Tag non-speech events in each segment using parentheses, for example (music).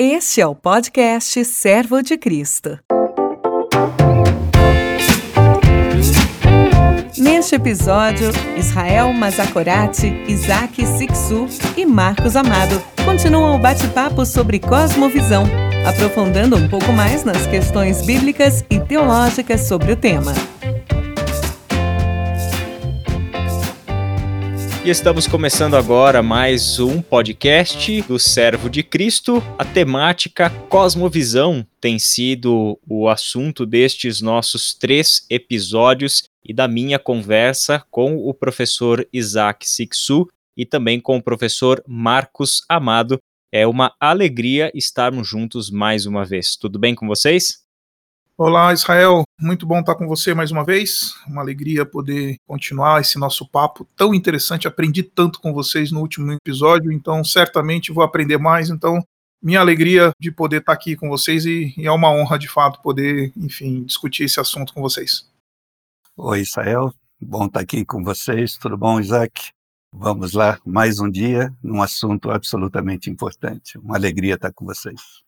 Este é o podcast Servo de Cristo. Neste episódio, Israel Mazakorati, Isaac Sixu e Marcos Amado continuam o bate-papo sobre cosmovisão, aprofundando um pouco mais nas questões bíblicas e teológicas sobre o tema. Estamos começando agora mais um podcast do Servo de Cristo. A temática Cosmovisão tem sido o assunto destes nossos três episódios e da minha conversa com o professor Isaac Sixu e também com o professor Marcos Amado. É uma alegria estarmos juntos mais uma vez. Tudo bem com vocês? Olá, Israel. Muito bom estar com você mais uma vez. Uma alegria poder continuar esse nosso papo tão interessante. Aprendi tanto com vocês no último episódio, então certamente vou aprender mais. Então, minha alegria de poder estar aqui com vocês e, e é uma honra de fato poder, enfim, discutir esse assunto com vocês. Oi, Israel. Bom estar aqui com vocês. Tudo bom, Isaac? Vamos lá, mais um dia num assunto absolutamente importante. Uma alegria estar com vocês.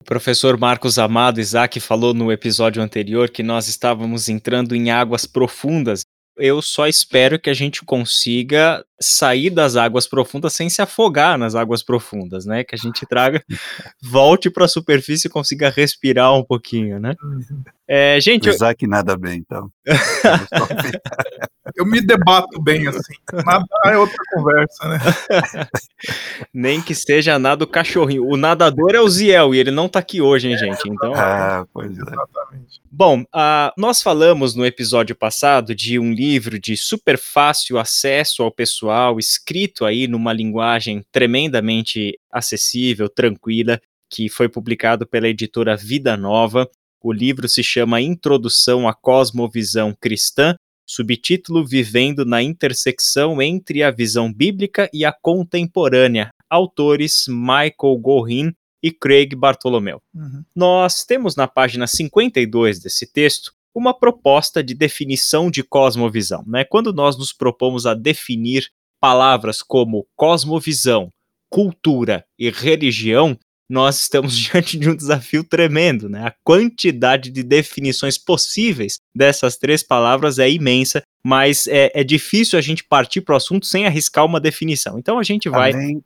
O professor Marcos Amado Isaac falou no episódio anterior que nós estávamos entrando em águas profundas. Eu só espero que a gente consiga sair das águas profundas sem se afogar nas águas profundas, né? Que a gente traga, (laughs) volte para a superfície e consiga respirar um pouquinho, né? Uhum. É, gente, Isaac eu... nada bem, então. (laughs) eu me debato bem assim. Nada é outra conversa, né? (laughs) Nem que seja nada o cachorrinho. O nadador é o Ziel e ele não tá aqui hoje, hein, gente? Então. Ah, pois é. Exatamente. Bom, uh, nós falamos no episódio passado de um livro de super fácil acesso ao pessoal, escrito aí numa linguagem tremendamente acessível, tranquila, que foi publicado pela editora Vida Nova. O livro se chama Introdução à Cosmovisão Cristã, subtítulo Vivendo na intersecção entre a visão bíblica e a contemporânea. Autores Michael Gorin e Craig Bartolomeu. Uhum. Nós temos na página 52 desse texto uma proposta de definição de cosmovisão. Né? Quando nós nos propomos a definir palavras como cosmovisão, cultura e religião, nós estamos (laughs) diante de um desafio tremendo, né? A quantidade de definições possíveis dessas três palavras é imensa, mas é, é difícil a gente partir para o assunto sem arriscar uma definição. Então a gente vai. Além,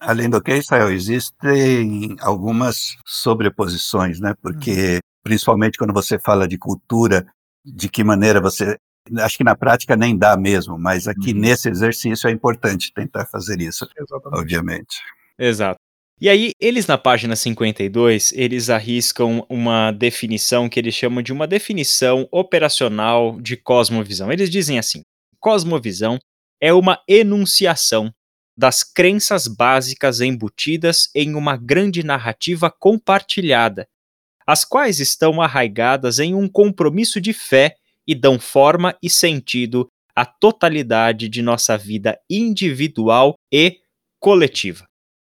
além do que, Israel, existem algumas sobreposições, né? Porque, uhum. principalmente quando você fala de cultura, de que maneira você. Acho que na prática nem dá mesmo, mas aqui uhum. nesse exercício é importante tentar fazer isso, Exatamente. obviamente. Exato. E aí, eles na página 52, eles arriscam uma definição que eles chamam de uma definição operacional de cosmovisão. Eles dizem assim: cosmovisão é uma enunciação das crenças básicas embutidas em uma grande narrativa compartilhada, as quais estão arraigadas em um compromisso de fé e dão forma e sentido à totalidade de nossa vida individual e coletiva.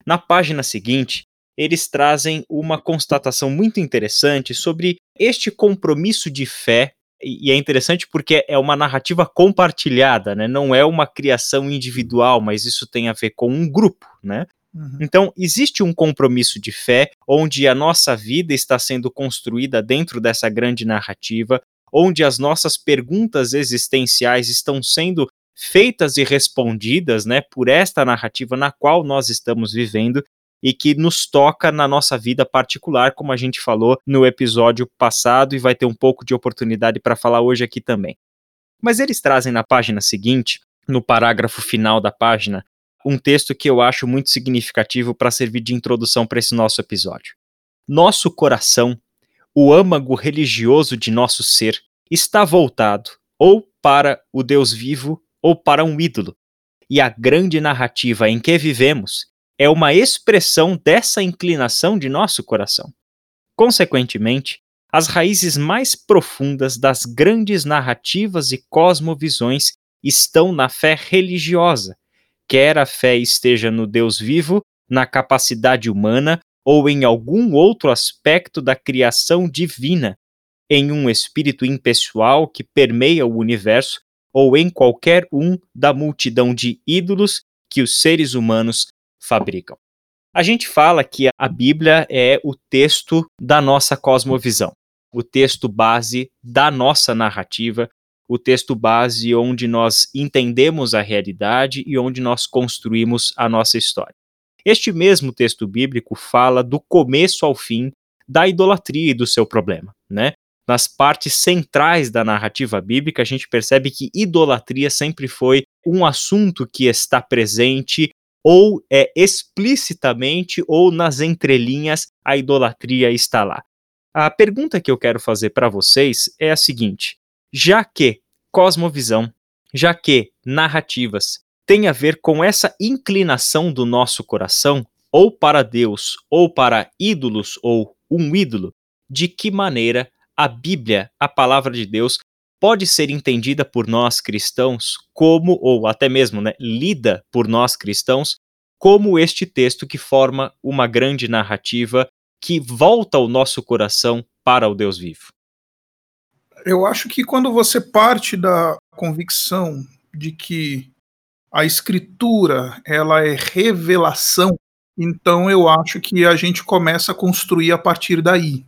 Na página seguinte, eles trazem uma constatação muito interessante sobre este compromisso de fé, e é interessante porque é uma narrativa compartilhada, né? não é uma criação individual, mas isso tem a ver com um grupo. Né? Uhum. Então, existe um compromisso de fé onde a nossa vida está sendo construída dentro dessa grande narrativa, onde as nossas perguntas existenciais estão sendo feitas e respondidas, né, por esta narrativa na qual nós estamos vivendo e que nos toca na nossa vida particular, como a gente falou no episódio passado e vai ter um pouco de oportunidade para falar hoje aqui também. Mas eles trazem na página seguinte, no parágrafo final da página, um texto que eu acho muito significativo para servir de introdução para esse nosso episódio. Nosso coração, o âmago religioso de nosso ser, está voltado ou para o Deus vivo ou para um ídolo. E a grande narrativa em que vivemos é uma expressão dessa inclinação de nosso coração. Consequentemente, as raízes mais profundas das grandes narrativas e cosmovisões estão na fé religiosa, quer a fé esteja no Deus vivo, na capacidade humana ou em algum outro aspecto da criação divina, em um espírito impessoal que permeia o universo ou em qualquer um da multidão de ídolos que os seres humanos fabricam. A gente fala que a Bíblia é o texto da nossa cosmovisão, o texto base da nossa narrativa, o texto base onde nós entendemos a realidade e onde nós construímos a nossa história. Este mesmo texto bíblico fala do começo ao fim da idolatria e do seu problema? Nas partes centrais da narrativa bíblica, a gente percebe que idolatria sempre foi um assunto que está presente ou é explicitamente ou nas entrelinhas a idolatria está lá. A pergunta que eu quero fazer para vocês é a seguinte: já que cosmovisão, já que narrativas têm a ver com essa inclinação do nosso coração, ou para Deus, ou para ídolos, ou um ídolo, de que maneira a Bíblia, a palavra de Deus, pode ser entendida por nós cristãos como, ou até mesmo né, lida por nós cristãos, como este texto que forma uma grande narrativa que volta o nosso coração para o Deus vivo. Eu acho que quando você parte da convicção de que a escritura ela é revelação, então eu acho que a gente começa a construir a partir daí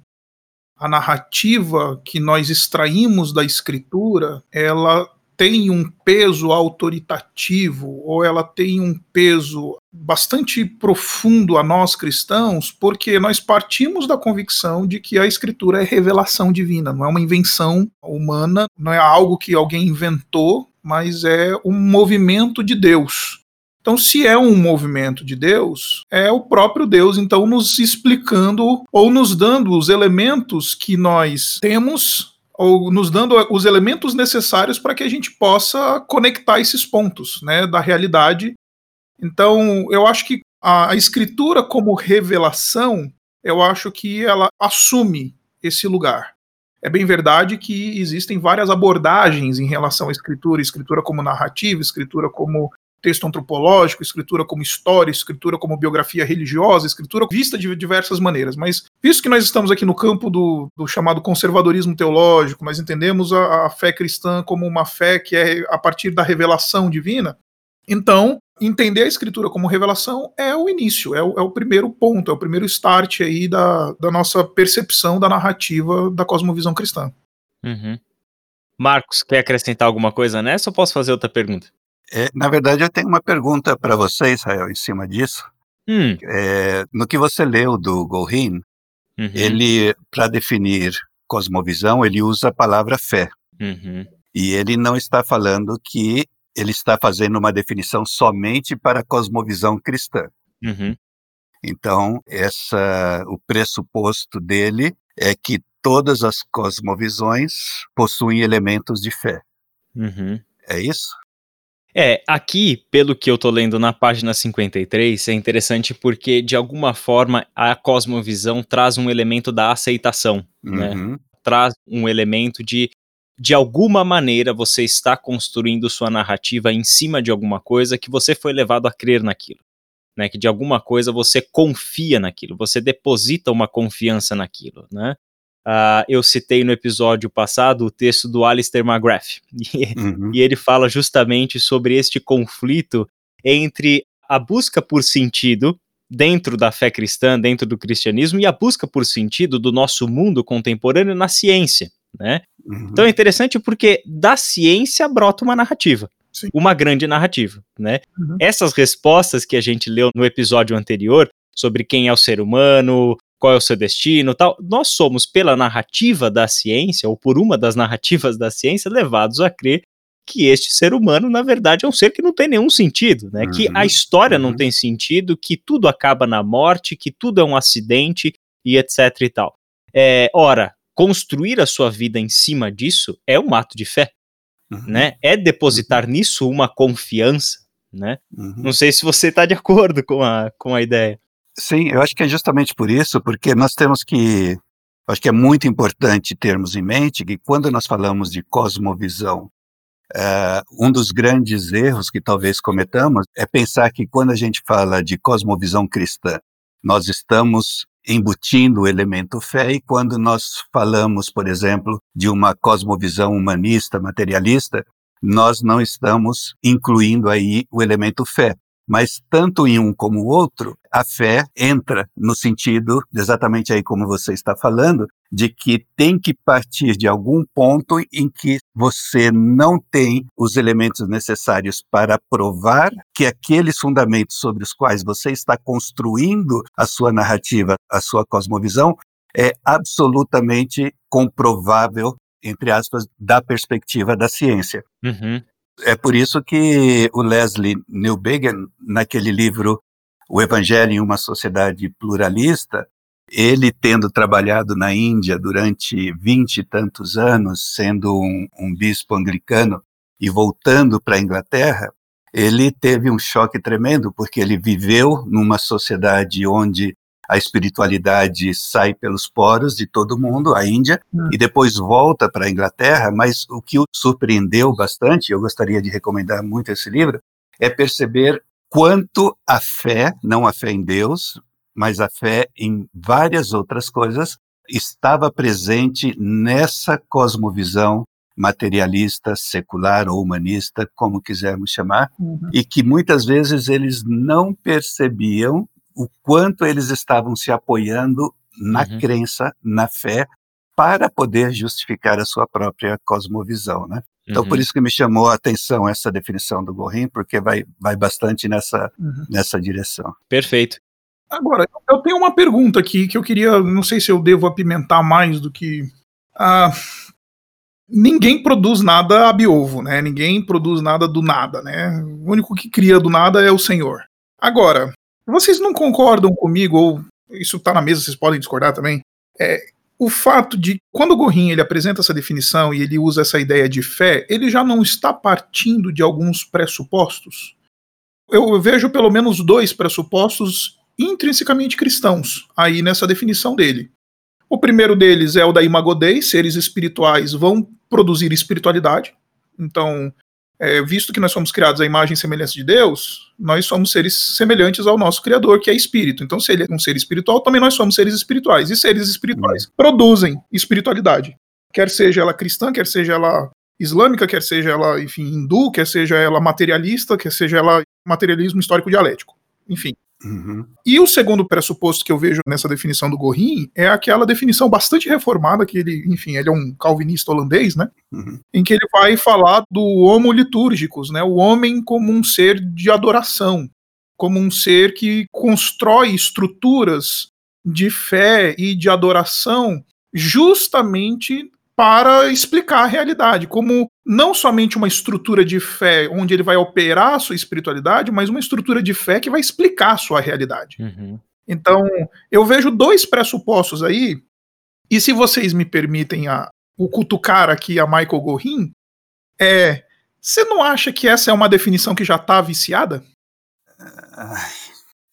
a narrativa que nós extraímos da escritura, ela tem um peso autoritativo ou ela tem um peso bastante profundo a nós cristãos, porque nós partimos da convicção de que a escritura é revelação divina, não é uma invenção humana, não é algo que alguém inventou, mas é um movimento de Deus. Então, se é um movimento de Deus, é o próprio Deus, então, nos explicando ou nos dando os elementos que nós temos, ou nos dando os elementos necessários para que a gente possa conectar esses pontos né, da realidade. Então, eu acho que a, a escritura, como revelação, eu acho que ela assume esse lugar. É bem verdade que existem várias abordagens em relação à escritura, escritura como narrativa, escritura como texto antropológico, escritura como história, escritura como biografia religiosa, escritura vista de diversas maneiras. Mas, visto que nós estamos aqui no campo do, do chamado conservadorismo teológico, nós entendemos a, a, fé cristã como uma fé que é a partir da revelação divina, então, entender a escritura como revelação é o início, é o, é o primeiro ponto, é o primeiro start aí da, da nossa percepção da narrativa da cosmovisão cristã. Uhum. Marcos, quer acrescentar alguma coisa nessa ou posso fazer outra pergunta? É, na verdade, eu tenho uma pergunta para você, Israel, em cima disso. Hum. É, no que você leu do Gorin, uhum. ele, para definir cosmovisão, ele usa a palavra fé. Uhum. E ele não está falando que ele está fazendo uma definição somente para a cosmovisão cristã. Uhum. Então, essa, o pressuposto dele é que todas as cosmovisões possuem elementos de fé. Uhum. É isso? É, aqui, pelo que eu tô lendo na página 53, é interessante porque, de alguma forma, a cosmovisão traz um elemento da aceitação, né? uhum. né? Traz um elemento de, de alguma maneira, você está construindo sua narrativa em cima de alguma coisa que você foi levado a crer naquilo. Né, que de alguma coisa você confia naquilo, você deposita uma confiança naquilo, né? Uh, eu citei no episódio passado o texto do Alistair McGrath, (laughs) e, uhum. e ele fala justamente sobre este conflito entre a busca por sentido dentro da fé cristã, dentro do cristianismo, e a busca por sentido do nosso mundo contemporâneo na ciência, né? Uhum. Então é interessante porque da ciência brota uma narrativa, Sim. uma grande narrativa, né? Uhum. Essas respostas que a gente leu no episódio anterior sobre quem é o ser humano, qual é o seu destino, tal. Nós somos pela narrativa da ciência ou por uma das narrativas da ciência levados a crer que este ser humano, na verdade, é um ser que não tem nenhum sentido, né? Uhum, que a história uhum. não tem sentido, que tudo acaba na morte, que tudo é um acidente e etc e tal. É, ora, construir a sua vida em cima disso é um ato de fé, uhum. né? É depositar uhum. nisso uma confiança, né? Uhum. Não sei se você está de acordo com a, com a ideia. Sim, eu acho que é justamente por isso, porque nós temos que. Acho que é muito importante termos em mente que quando nós falamos de cosmovisão, é, um dos grandes erros que talvez cometamos é pensar que quando a gente fala de cosmovisão cristã, nós estamos embutindo o elemento fé, e quando nós falamos, por exemplo, de uma cosmovisão humanista, materialista, nós não estamos incluindo aí o elemento fé. Mas tanto em um como o outro, a fé entra no sentido, exatamente aí como você está falando, de que tem que partir de algum ponto em que você não tem os elementos necessários para provar que aqueles fundamentos sobre os quais você está construindo a sua narrativa, a sua cosmovisão, é absolutamente comprovável, entre aspas, da perspectiva da ciência. Uhum. É por isso que o Leslie Newbegin, naquele livro O Evangelho em uma Sociedade Pluralista, ele tendo trabalhado na Índia durante vinte e tantos anos, sendo um, um bispo anglicano e voltando para a Inglaterra, ele teve um choque tremendo, porque ele viveu numa sociedade onde a espiritualidade sai pelos poros de todo mundo, a Índia, hum. e depois volta para a Inglaterra, mas o que o surpreendeu bastante, eu gostaria de recomendar muito esse livro, é perceber quanto a fé, não a fé em Deus, mas a fé em várias outras coisas, estava presente nessa cosmovisão materialista, secular ou humanista, como quisermos chamar, uhum. e que muitas vezes eles não percebiam o quanto eles estavam se apoiando na uhum. crença, na fé, para poder justificar a sua própria cosmovisão, né? Então, uhum. por isso que me chamou a atenção essa definição do Gorin, porque vai, vai bastante nessa, uhum. nessa direção. Perfeito. Agora, eu tenho uma pergunta aqui que eu queria, não sei se eu devo apimentar mais do que. Ah, ninguém produz nada a biovo, né? Ninguém produz nada do nada, né? O único que cria do nada é o Senhor. Agora, vocês não concordam comigo, ou isso está na mesa, vocês podem discordar também, é, o fato de, quando o Gorin ele apresenta essa definição e ele usa essa ideia de fé, ele já não está partindo de alguns pressupostos? Eu vejo pelo menos dois pressupostos intrinsecamente cristãos aí nessa definição dele. O primeiro deles é o da imagodei, seres espirituais vão produzir espiritualidade. Então, é, visto que nós somos criados à imagem e semelhança de Deus, nós somos seres semelhantes ao nosso Criador, que é espírito. Então, se ele é um ser espiritual, também nós somos seres espirituais. E seres espirituais uhum. produzem espiritualidade. Quer seja ela cristã, quer seja ela islâmica, quer seja ela, enfim, hindu, quer seja ela materialista, quer seja ela materialismo histórico dialético. Enfim. Uhum. E o segundo pressuposto que eu vejo nessa definição do Gorin é aquela definição bastante reformada, que ele, enfim, ele é um calvinista holandês, né? Uhum. Em que ele vai falar do homo litúrgicos, né? O homem como um ser de adoração, como um ser que constrói estruturas de fé e de adoração justamente para explicar a realidade, como não somente uma estrutura de fé onde ele vai operar a sua espiritualidade, mas uma estrutura de fé que vai explicar a sua realidade. Uhum. Então, eu vejo dois pressupostos aí, e se vocês me permitem a, o cutucar aqui a Michael Gorin, é. Você não acha que essa é uma definição que já está viciada?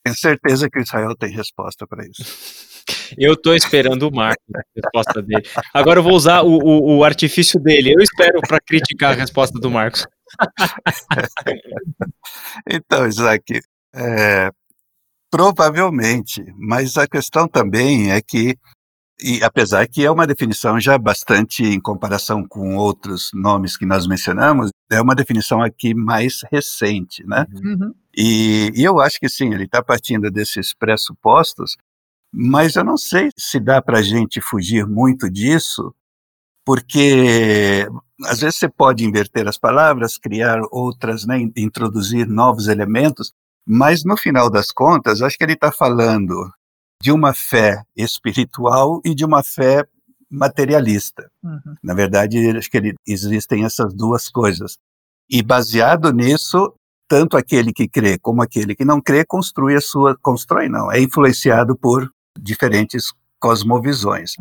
Tenho certeza que o Israel tem resposta para isso. (laughs) Eu tô esperando o Marco, a resposta dele. Agora eu vou usar o, o, o artifício dele. Eu espero para criticar a resposta do Marcos. então, Isaac, é, provavelmente, mas a questão também é que, e apesar que é uma definição já bastante em comparação com outros nomes que nós mencionamos, é uma definição aqui mais recente, né? Uhum. E, e eu acho que sim, ele está partindo desses pressupostos mas eu não sei se dá para a gente fugir muito disso, porque às vezes você pode inverter as palavras, criar outras, né, introduzir novos elementos, mas no final das contas, acho que ele está falando de uma fé espiritual e de uma fé materialista. Uhum. Na verdade, acho que ele, existem essas duas coisas. E baseado nisso, tanto aquele que crê como aquele que não crê constrói a sua, constrói não, é influenciado por diferentes cosmovisões.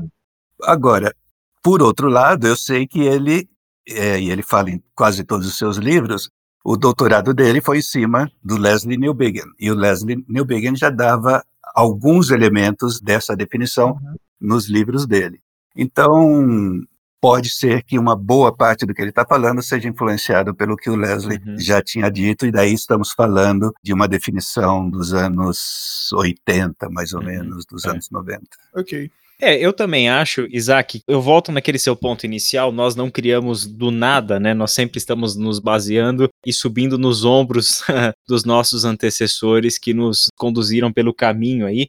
Agora, por outro lado, eu sei que ele, é, e ele fala em quase todos os seus livros, o doutorado dele foi em cima do Leslie Newbegin. E o Leslie Newbegin já dava alguns elementos dessa definição uhum. nos livros dele. Então, pode ser que uma boa parte do que ele está falando seja influenciado pelo que o Leslie Uhum. já tinha dito, e daí estamos falando de uma definição dos anos 80, mais ou Uhum, menos, dos é. anos 90. Ok. É, eu também acho, Isaac, eu volto naquele seu ponto inicial, nós não criamos do nada, né? Nós sempre estamos nos baseando e subindo nos ombros (laughs) dos nossos antecessores que nos conduziram pelo caminho aí.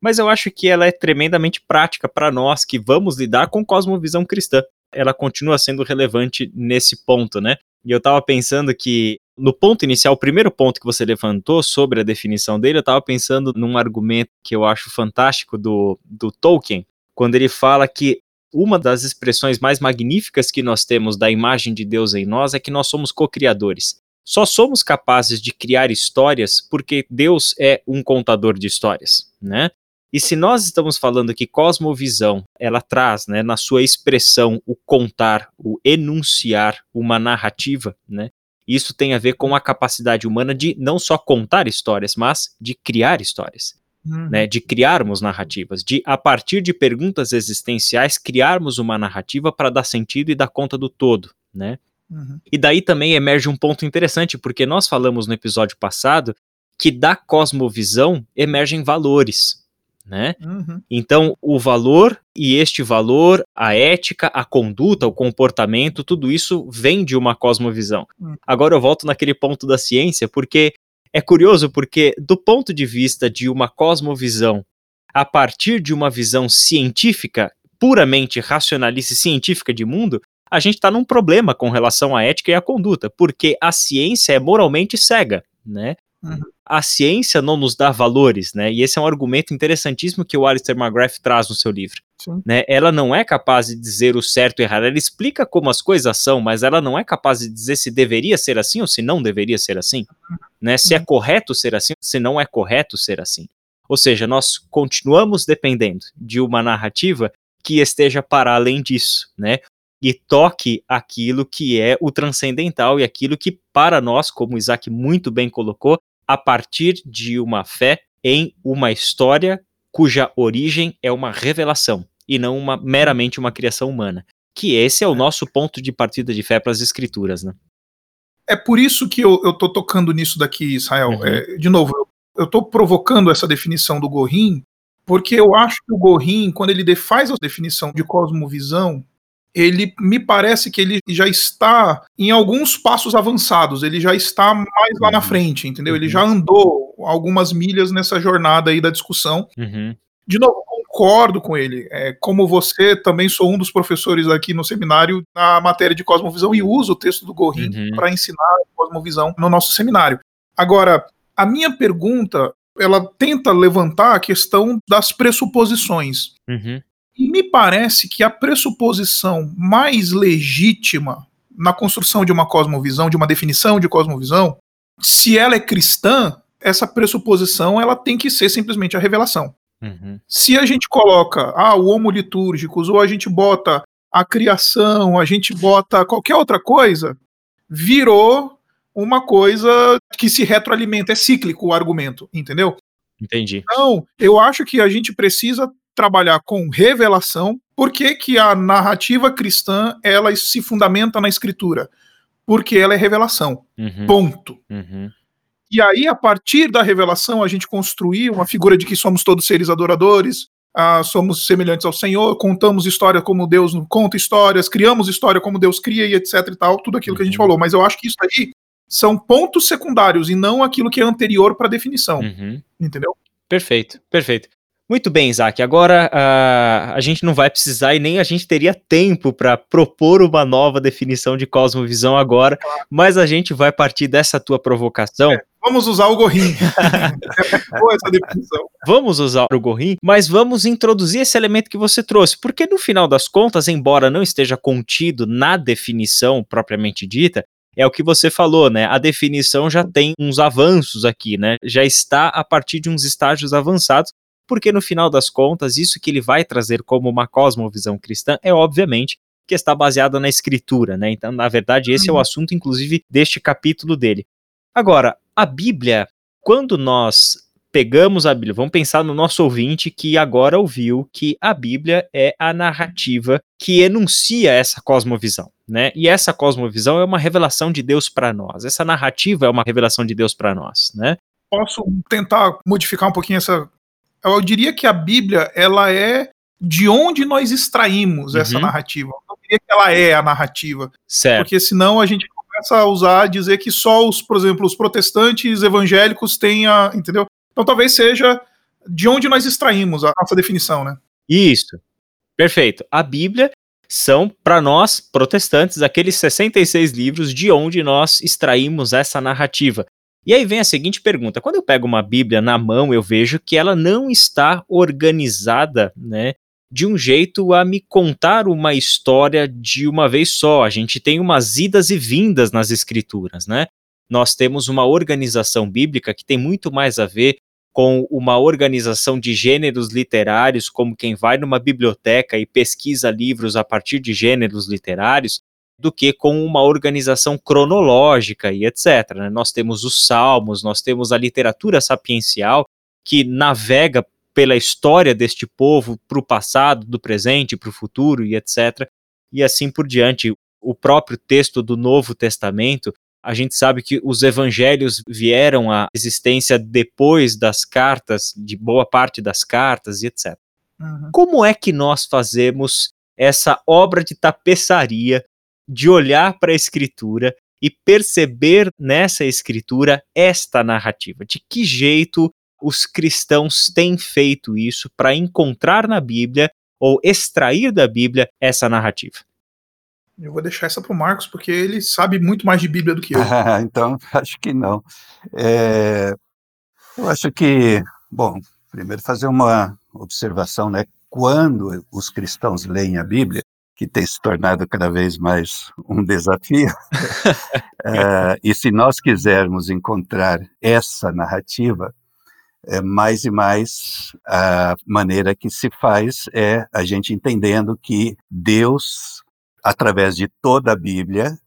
Mas eu acho que ela é tremendamente prática para nós que vamos lidar com cosmovisão cristã. Ela continua sendo relevante nesse ponto, né? E eu tava pensando que no ponto inicial, o primeiro ponto que você levantou sobre a definição dele, eu tava pensando num argumento que eu acho fantástico do, do Tolkien, quando ele fala que uma das expressões mais magníficas que nós temos da imagem de Deus em nós é que nós somos co-criadores. Só somos capazes de criar histórias porque Deus é um contador de histórias, né? E se nós estamos falando que cosmovisão, ela traz, né, na sua expressão, o contar, o enunciar uma narrativa, né? Isso tem a ver com a capacidade humana de não só contar histórias, mas de criar histórias Uhum. né, de criarmos narrativas, de a partir de perguntas existenciais criarmos uma narrativa para dar sentido e dar conta do todo, né? Uhum. E daí também emerge um ponto interessante, porque nós falamos no episódio passado que da cosmovisão emergem valores, né? Uhum. Então, o valor e este valor, a ética, a conduta, o comportamento, tudo isso vem de uma cosmovisão. Hum. Agora eu volto naquele ponto da ciência, porque é curioso, porque do ponto de vista de uma cosmovisão, a partir de uma visão científica, puramente racionalista e científica de mundo, a gente está num problema com relação à ética e à conduta, porque a ciência é moralmente cega, né? Uhum. A ciência não nos dá valores, né? E esse é um argumento interessantíssimo que o Alistair McGrath traz no seu livro. Sim. Né? Ela não é capaz de dizer o certo e o errado, ela explica como as coisas são, mas ela não é capaz de dizer se deveria ser assim ou se não deveria ser assim. Né? Se é Uhum. correto ser assim, se não é correto ser assim. Ou seja, nós continuamos dependendo de uma narrativa que esteja para além disso, né? E toque aquilo que é o transcendental e aquilo que, para nós, como Isaac muito bem colocou, a partir de uma fé em uma história cuja origem é uma revelação e não uma, meramente uma criação humana. Que esse é o nosso ponto de partida de fé para as escrituras, né? É por isso que eu, eu tô tocando nisso daqui, Israel. Uhum. É, de novo, eu, eu tô provocando essa definição do Gorin, porque eu acho que o Gorin, quando ele faz a definição de cosmovisão, ele me parece que ele já está em alguns passos avançados, ele já está mais lá na Uhum. frente, entendeu? Ele Uhum. já andou algumas milhas nessa jornada aí da discussão. Uhum. De novo, concordo com ele. É, como você, também sou um dos professores aqui no seminário na matéria de cosmovisão e uso o texto do Gorin Uhum. para ensinar cosmovisão no nosso seminário. Agora, a minha pergunta, ela tenta levantar a questão das pressuposições. Uhum. E me parece que a pressuposição mais legítima na construção de uma cosmovisão, de uma definição de cosmovisão, se ela é cristã, essa pressuposição ela tem que ser simplesmente a revelação. Uhum. Se a gente coloca ah, o homo litúrgicos, ou a gente bota a criação, a gente bota qualquer outra coisa, virou uma coisa que se retroalimenta, é cíclico o argumento, entendeu? Entendi. Então, eu acho que a gente precisa trabalhar com revelação. Por que, que a narrativa cristã ela se fundamenta na escritura? Porque ela é revelação. Uhum. Ponto. Uhum. E aí, a partir da revelação, a gente construir uma figura de que somos todos seres adoradores, ah, somos semelhantes ao Senhor, contamos história como Deus conta histórias, criamos história como Deus cria e etc e tal, tudo aquilo que a gente Uhum. falou. Mas eu acho que isso aí são pontos secundários e não aquilo que é anterior para a definição, Uhum. entendeu? Perfeito, perfeito. Muito bem, Isaac. Agora ah, a gente não vai precisar e nem a gente teria tempo para propor uma nova definição de cosmovisão agora, mas a gente vai partir dessa tua provocação. Vamos usar o gorrinho. (laughs) é boa essa definição. Vamos usar o Gorrin, mas vamos introduzir esse elemento que você trouxe, porque no final das contas, embora não esteja contido na definição propriamente dita, é o que você falou, né? A definição já tem uns avanços aqui, né? Já está a partir de uns estágios avançados, porque no final das contas, isso que ele vai trazer como uma cosmovisão cristã é obviamente que está baseada na escritura, né? Então, na verdade, esse é o Uhum. assunto inclusive deste capítulo dele. Agora, a Bíblia, quando nós pegamos a Bíblia, vamos pensar no nosso ouvinte que agora ouviu que a Bíblia é a narrativa que enuncia essa cosmovisão, né? E essa cosmovisão é uma revelação de Deus para nós. Essa narrativa é uma revelação de Deus para nós, né? Posso tentar modificar um pouquinho essa eu diria que a Bíblia ela é de onde nós extraímos uhum. essa narrativa. Eu não diria que ela é a narrativa. Certo. Porque senão a gente começa a usar, dizer que só os, por exemplo, os protestantes evangélicos têm a. Entendeu? Então talvez seja de onde nós extraímos a nossa definição, né? Isso. Perfeito. A Bíblia são, para nós, protestantes, aqueles 66 livros de onde nós extraímos essa narrativa. E aí vem a seguinte pergunta: quando eu pego uma Bíblia na mão, eu vejo que ela não está organizada, né? De um jeito a me contar uma história de uma vez só. A gente tem umas idas e vindas nas escrituras, né? Nós temos uma organização bíblica que tem muito mais a ver com uma organização de gêneros literários, como quem vai numa biblioteca e pesquisa livros a partir de gêneros literários, do que com uma organização cronológica e etc. Né? Nós temos os salmos, nós temos a literatura sapiencial que navega pela história deste povo para o passado, do presente, para o futuro e etc. E assim por diante. O próprio texto do Novo Testamento, a gente sabe que os evangelhos vieram à existência depois das cartas, de boa parte das cartas e etc. Uhum. Como é que nós fazemos essa obra de tapeçaria de olhar para a escritura e perceber nessa escritura esta narrativa. De que jeito os cristãos têm feito isso para encontrar na Bíblia ou extrair da Bíblia essa narrativa? Eu vou deixar essa para o Marcos, porque ele sabe muito mais de Bíblia do que eu. (laughs) então, (laughs) acho que não. É, eu acho que, bom, primeiro fazer uma observação, né? Quando os cristãos leem a Bíblia, que tem se tornado cada vez mais um desafio. é, (laughs) e se nós quisermos encontrar essa narrativa, é, mais e mais a maneira que se faz é a gente entendendo que Deus, através de toda a Bíblia,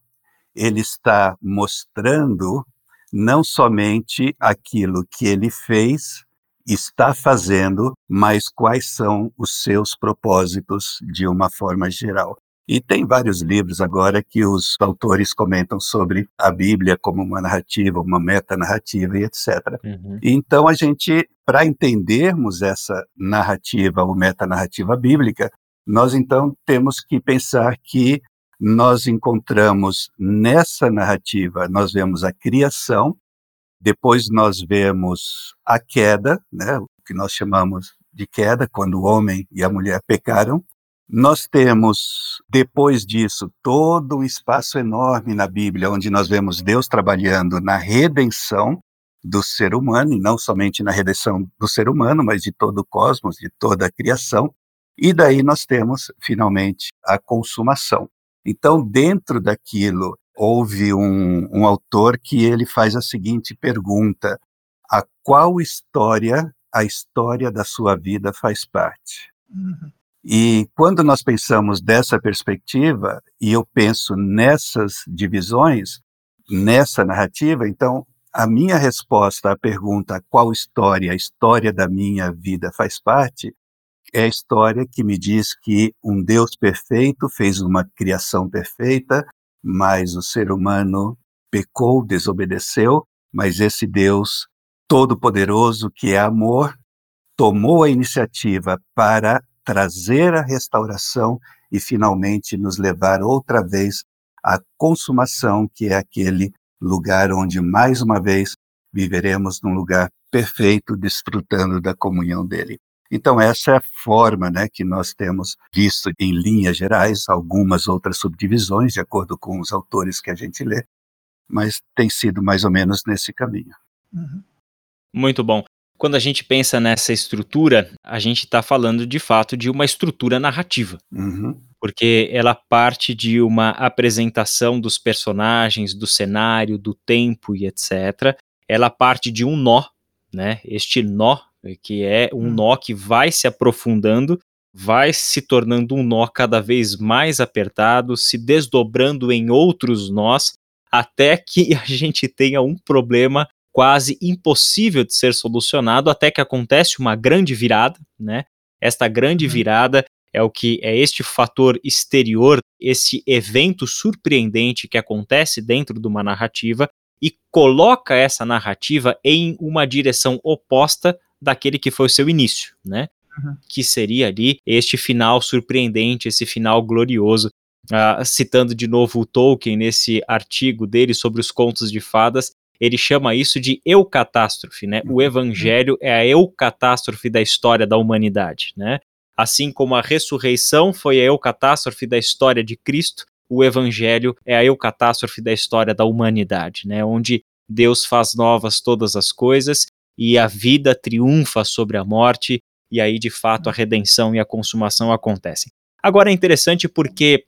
ele está mostrando não somente aquilo que ele fez, está fazendo, mas quais são os seus propósitos de uma forma geral. E tem vários livros agora que os autores comentam sobre a Bíblia como uma narrativa, uma metanarrativa e etc. Uhum. Então a gente, para entendermos essa narrativa ou metanarrativa bíblica, nós então temos que pensar que nós encontramos nessa narrativa, nós vemos a criação, depois nós vemos a queda, né, o que nós chamamos de queda, quando o homem e a mulher pecaram. Nós temos, depois disso, todo um espaço enorme na Bíblia, onde nós vemos Deus trabalhando na redenção do ser humano, e não somente na redenção do ser humano, mas de todo o cosmos, de toda a criação. E daí nós temos, finalmente, a consumação. Então, dentro daquilo houve um, um autor que ele faz a seguinte pergunta: a qual história a história da sua vida faz parte? Uhum. E quando nós pensamos dessa perspectiva, e eu penso nessas divisões, nessa narrativa, então a minha resposta à pergunta qual história a história da minha vida faz parte é a história que me diz que um Deus perfeito fez uma criação perfeita, mas o ser humano pecou, desobedeceu, mas esse Deus todo-poderoso, que é amor, tomou a iniciativa para trazer a restauração e finalmente nos levar outra vez à consumação, que é aquele lugar onde mais uma vez viveremos num lugar perfeito, desfrutando da comunhão dele. Então, essa é a forma né, que nós temos visto em linhas gerais, algumas outras subdivisões, de acordo com os autores que a gente lê, mas tem sido mais ou menos nesse caminho. Uhum. Muito bom. Quando a gente pensa nessa estrutura, a gente está falando de fato de uma estrutura narrativa. Uhum. Porque ela parte de uma apresentação dos personagens, do cenário, do tempo e etc. Ela parte de um nó, né? Este nó que é um hum. nó que vai se aprofundando, vai se tornando um nó cada vez mais apertado, se desdobrando em outros nós, até que (laughs) a gente tenha um problema quase impossível de ser solucionado até que acontece uma grande virada, né? Esta grande uhum. virada é o que é este fator exterior, esse evento surpreendente que acontece dentro de uma narrativa e coloca essa narrativa em uma direção oposta daquele que foi o seu início, né? Uhum. Que seria ali este final surpreendente, esse final glorioso. Uh, citando de novo o Tolkien nesse artigo dele sobre os contos de fadas, ele chama isso de eucatástrofe, né? O uhum. evangelho é a eucatástrofe da história da humanidade, né? Assim como a ressurreição foi a eucatástrofe da história de Cristo, o evangelho é a eucatástrofe da história da humanidade, né? Onde Deus faz novas todas as coisas e a vida triunfa sobre a morte, e aí de fato a redenção e a consumação acontecem. Agora é interessante porque,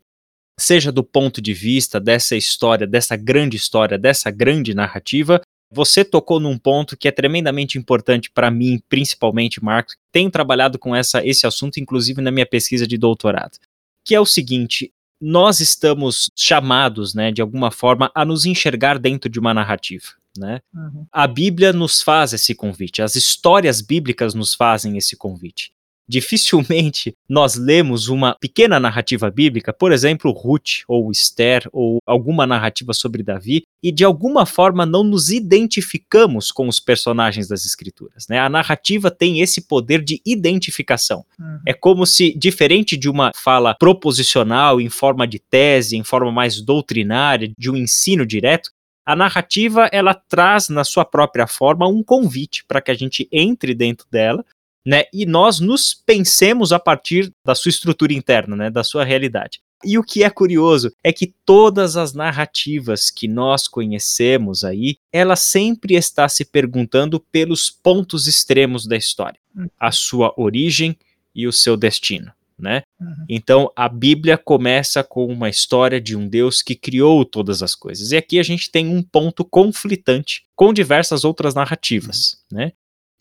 seja do ponto de vista dessa história, dessa grande história, dessa grande narrativa, você tocou num ponto que é tremendamente importante para mim, principalmente, Marcos. Tenho trabalhado com essa, esse assunto, inclusive na minha pesquisa de doutorado, que é o seguinte: nós estamos chamados, né, de alguma forma, a nos enxergar dentro de uma narrativa. Né? Uhum. A Bíblia nos faz esse convite, as histórias bíblicas nos fazem esse convite. Dificilmente nós lemos uma pequena narrativa bíblica, por exemplo, Ruth ou Esther ou alguma narrativa sobre Davi, e de alguma forma não nos identificamos com os personagens das escrituras. Né? A narrativa tem esse poder de identificação. Uhum. É como se, diferente de uma fala proposicional, em forma de tese, em forma mais doutrinária, de um ensino direto, a narrativa ela traz na sua própria forma um convite para que a gente entre dentro dela, né, e nós nos pensemos a partir da sua estrutura interna, né, da sua realidade. E o que é curioso é que todas as narrativas que nós conhecemos aí, ela sempre está se perguntando pelos pontos extremos da história, a sua origem e o seu destino né? Uhum. Então a Bíblia começa com uma história de um Deus que criou todas as coisas. E aqui a gente tem um ponto conflitante com diversas outras narrativas, uhum. né?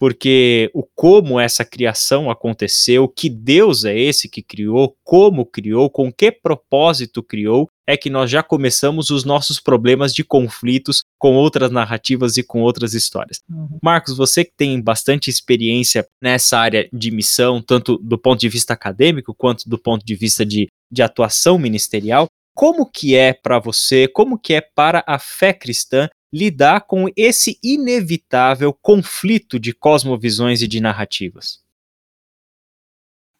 Porque o como essa criação aconteceu, que Deus é esse que criou, como criou, com que propósito criou, é que nós já começamos os nossos problemas de conflitos com outras narrativas e com outras histórias. Uhum. Marcos, você que tem bastante experiência nessa área de missão, tanto do ponto de vista acadêmico quanto do ponto de vista de, de atuação ministerial, como que é para você, como que é para a fé cristã lidar com esse inevitável conflito de cosmovisões e de narrativas?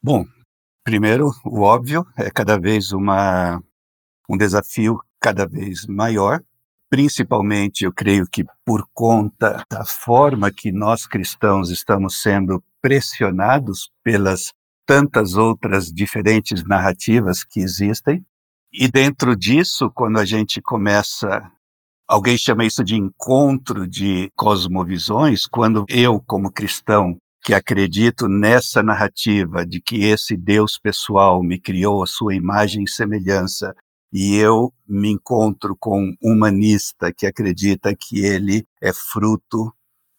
Bom, primeiro, o óbvio é cada vez uma, um desafio cada vez maior, principalmente, eu creio que por conta da forma que nós cristãos estamos sendo pressionados pelas tantas outras diferentes narrativas que existem. E dentro disso, quando a gente começa Alguém chama isso de encontro de cosmovisões, quando eu, como cristão, que acredito nessa narrativa de que esse Deus pessoal me criou a sua imagem e semelhança, e eu me encontro com um humanista que acredita que ele é fruto,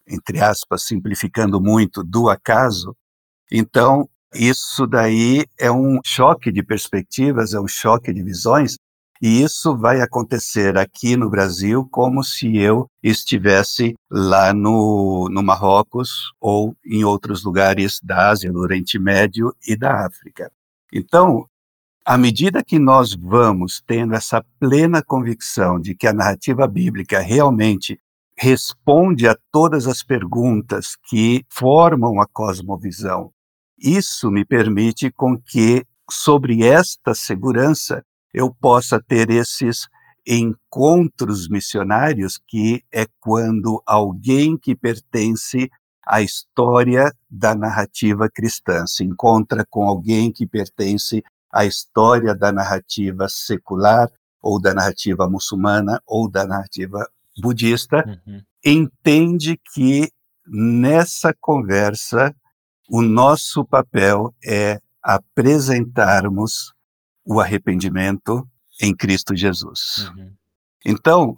entre aspas, simplificando muito, do acaso, então isso daí é um choque de perspectivas, é um choque de visões e isso vai acontecer aqui no Brasil como se eu estivesse lá no, no Marrocos ou em outros lugares da Ásia, do Oriente Médio e da África. Então, à medida que nós vamos tendo essa plena convicção de que a narrativa bíblica realmente responde a todas as perguntas que formam a cosmovisão, isso me permite com que sobre esta segurança eu possa ter esses encontros missionários, que é quando alguém que pertence à história da narrativa cristã se encontra com alguém que pertence à história da narrativa secular, ou da narrativa muçulmana, ou da narrativa budista, uhum. entende que nessa conversa o nosso papel é apresentarmos o arrependimento em Cristo Jesus. Uhum. Então,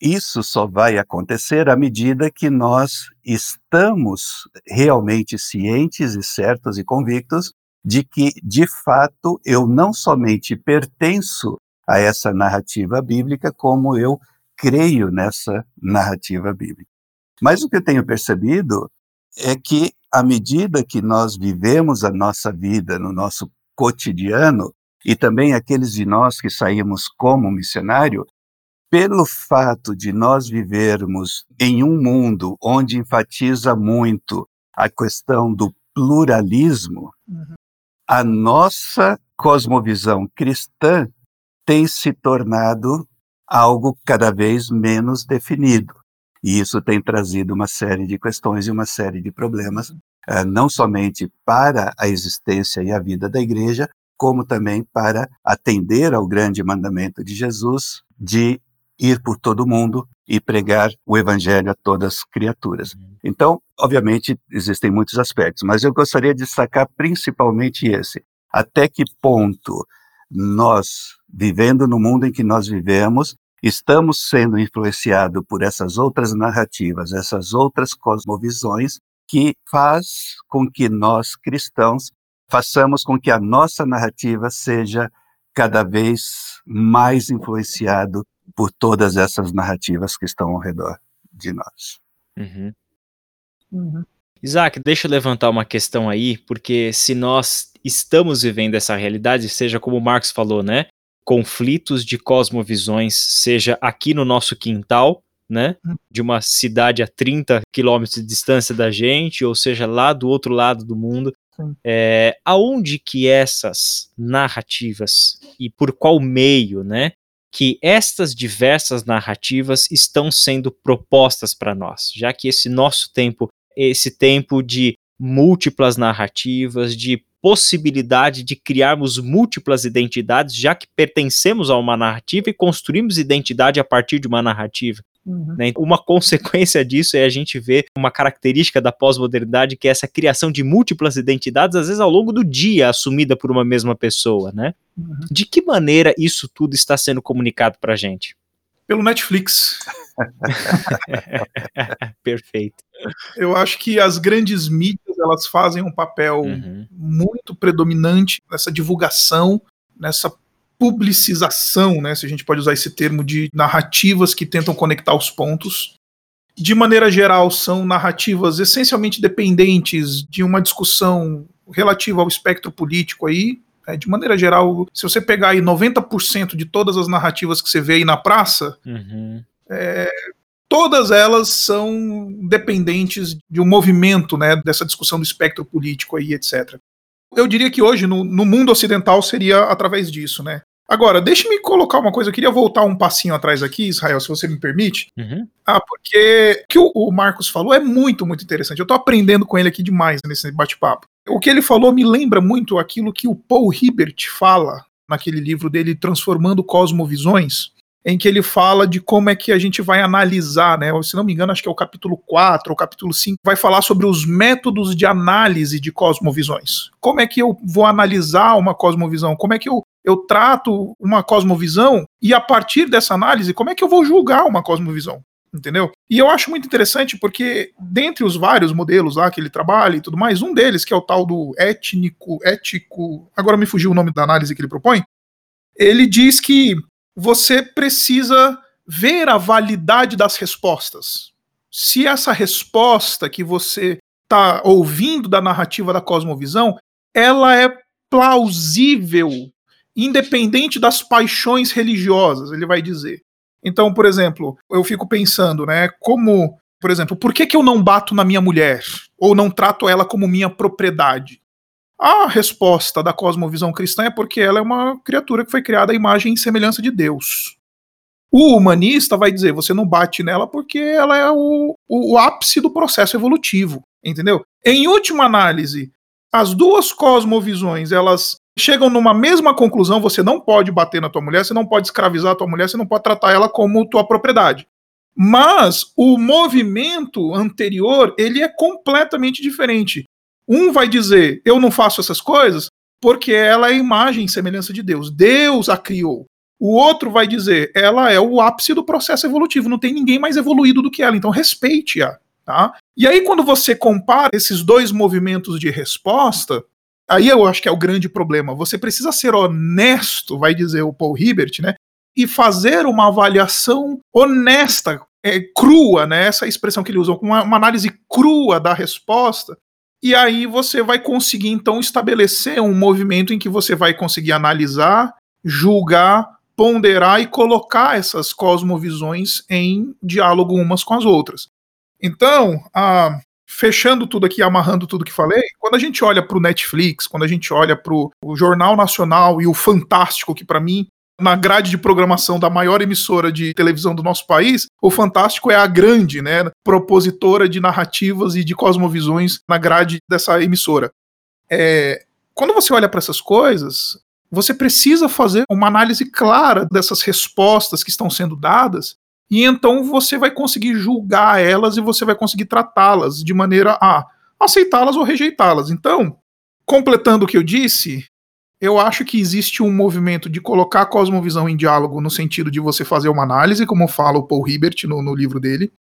isso só vai acontecer à medida que nós estamos realmente cientes e certos e convictos de que, de fato, eu não somente pertenço a essa narrativa bíblica, como eu creio nessa narrativa bíblica. Mas o que eu tenho percebido é que, à medida que nós vivemos a nossa vida no nosso cotidiano, e também aqueles de nós que saímos como missionário, pelo fato de nós vivermos em um mundo onde enfatiza muito a questão do pluralismo, uhum. a nossa cosmovisão cristã tem se tornado algo cada vez menos definido. E isso tem trazido uma série de questões e uma série de problemas, uh, não somente para a existência e a vida da igreja, como também para atender ao grande mandamento de Jesus de ir por todo mundo e pregar o evangelho a todas as criaturas. Então, obviamente, existem muitos aspectos, mas eu gostaria de destacar principalmente esse. Até que ponto nós, vivendo no mundo em que nós vivemos, estamos sendo influenciados por essas outras narrativas, essas outras cosmovisões, que faz com que nós, cristãos, façamos com que a nossa narrativa seja cada vez mais influenciado por todas essas narrativas que estão ao redor de nós. Uhum. Uhum. Isaac, deixa eu levantar uma questão aí, porque se nós estamos vivendo essa realidade, seja como o Marx falou, né? conflitos de cosmovisões, seja aqui no nosso quintal, né, hum. de uma cidade a 30 quilômetros de distância da gente, ou seja, lá do outro lado do mundo, é, aonde que essas narrativas e por qual meio, né, que estas diversas narrativas estão sendo propostas para nós, já que esse nosso tempo, esse tempo de múltiplas narrativas, de possibilidade de criarmos múltiplas identidades, já que pertencemos a uma narrativa e construímos identidade a partir de uma narrativa. Uhum. Né? Uma consequência disso é a gente ver uma característica da pós-modernidade, que é essa criação de múltiplas identidades, às vezes ao longo do dia, assumida por uma mesma pessoa. Né? Uhum. De que maneira isso tudo está sendo comunicado para a gente? Pelo Netflix. (laughs) Perfeito. Eu acho que as grandes mídias elas fazem um papel uhum. muito predominante nessa divulgação, nessa publicização, né, se a gente pode usar esse termo de narrativas que tentam conectar os pontos. De maneira geral, são narrativas essencialmente dependentes de uma discussão relativa ao espectro político aí, é, de maneira geral, se você pegar aí 90% de todas as narrativas que você vê aí na praça, uhum. é, todas elas são dependentes de um movimento, né, dessa discussão do espectro político aí, etc. Eu diria que hoje, no, no mundo ocidental, seria através disso, né? Agora, deixe-me colocar uma coisa, eu queria voltar um passinho atrás aqui, Israel, se você me permite. Uhum. Ah, porque o que o, Marcos falou é muito, muito interessante. Eu estou aprendendo com ele aqui demais nesse bate-papo. O que ele falou me lembra muito aquilo que o Paul Hibbert fala naquele livro dele, Transformando Cosmovisões, em que ele fala de como é que a gente vai analisar, né? Se não me engano, acho que é o capítulo 4 ou capítulo 5, vai falar sobre os métodos de análise de cosmovisões. Como é que eu vou analisar uma cosmovisão? Como é que eu, eu trato uma cosmovisão? E a partir dessa análise, como é que eu vou julgar uma cosmovisão? entendeu? E eu acho muito interessante porque, dentre os vários modelos lá que ele trabalha e tudo mais, um deles, que é o tal do étnico, ético, agora me fugiu o nome da análise que ele propõe, ele diz que você precisa ver a validade das respostas. Se essa resposta que você está ouvindo da narrativa da cosmovisão, ela é plausível, independente das paixões religiosas, ele vai dizer. Então, por exemplo, eu fico pensando, né, como, por exemplo, por que, que eu não bato na minha mulher? Ou não trato ela como minha propriedade? A resposta da cosmovisão cristã é porque ela é uma criatura que foi criada à imagem e semelhança de Deus. O humanista vai dizer, você não bate nela porque ela é o, o, o ápice do processo evolutivo, entendeu? Em última análise, as duas cosmovisões, elas chegam numa mesma conclusão: você não pode bater na tua mulher, você não pode escravizar a tua mulher, você não pode tratar ela como tua propriedade. Mas o movimento anterior, ele é completamente diferente. Um vai dizer: "Eu não faço essas coisas porque ela é imagem e semelhança de Deus. Deus a criou". O outro vai dizer: "Ela é o ápice do processo evolutivo, não tem ninguém mais evoluído do que ela, então respeite-a", tá? E aí quando você compara esses dois movimentos de resposta, Aí eu acho que é o grande problema. Você precisa ser honesto, vai dizer o Paul Hibbert, né? E fazer uma avaliação honesta é, crua, né? Essa expressão que ele usa, uma, uma análise crua da resposta. E aí você vai conseguir então estabelecer um movimento em que você vai conseguir analisar, julgar, ponderar e colocar essas cosmovisões em diálogo umas com as outras. Então, a, fechando tudo aqui, amarrando tudo que falei, quando a gente olha para o Netflix, quando a gente olha para o Jornal Nacional e o Fantástico, que para mim na grade de programação da maior emissora de televisão do nosso país, o Fantástico é a grande, né, propositora de narrativas e de cosmovisões na grade dessa emissora. É, quando você olha para essas coisas, você precisa fazer uma análise clara dessas respostas que estão sendo dadas, e então você vai conseguir julgar elas e você vai conseguir tratá-las de maneira a aceitá-las ou rejeitá-las. Então, completando o que eu disse, eu acho que existe um movimento de colocar a cosmovisão em diálogo no sentido de você fazer uma análise, como fala o Paul Hibbert no, no livro dele.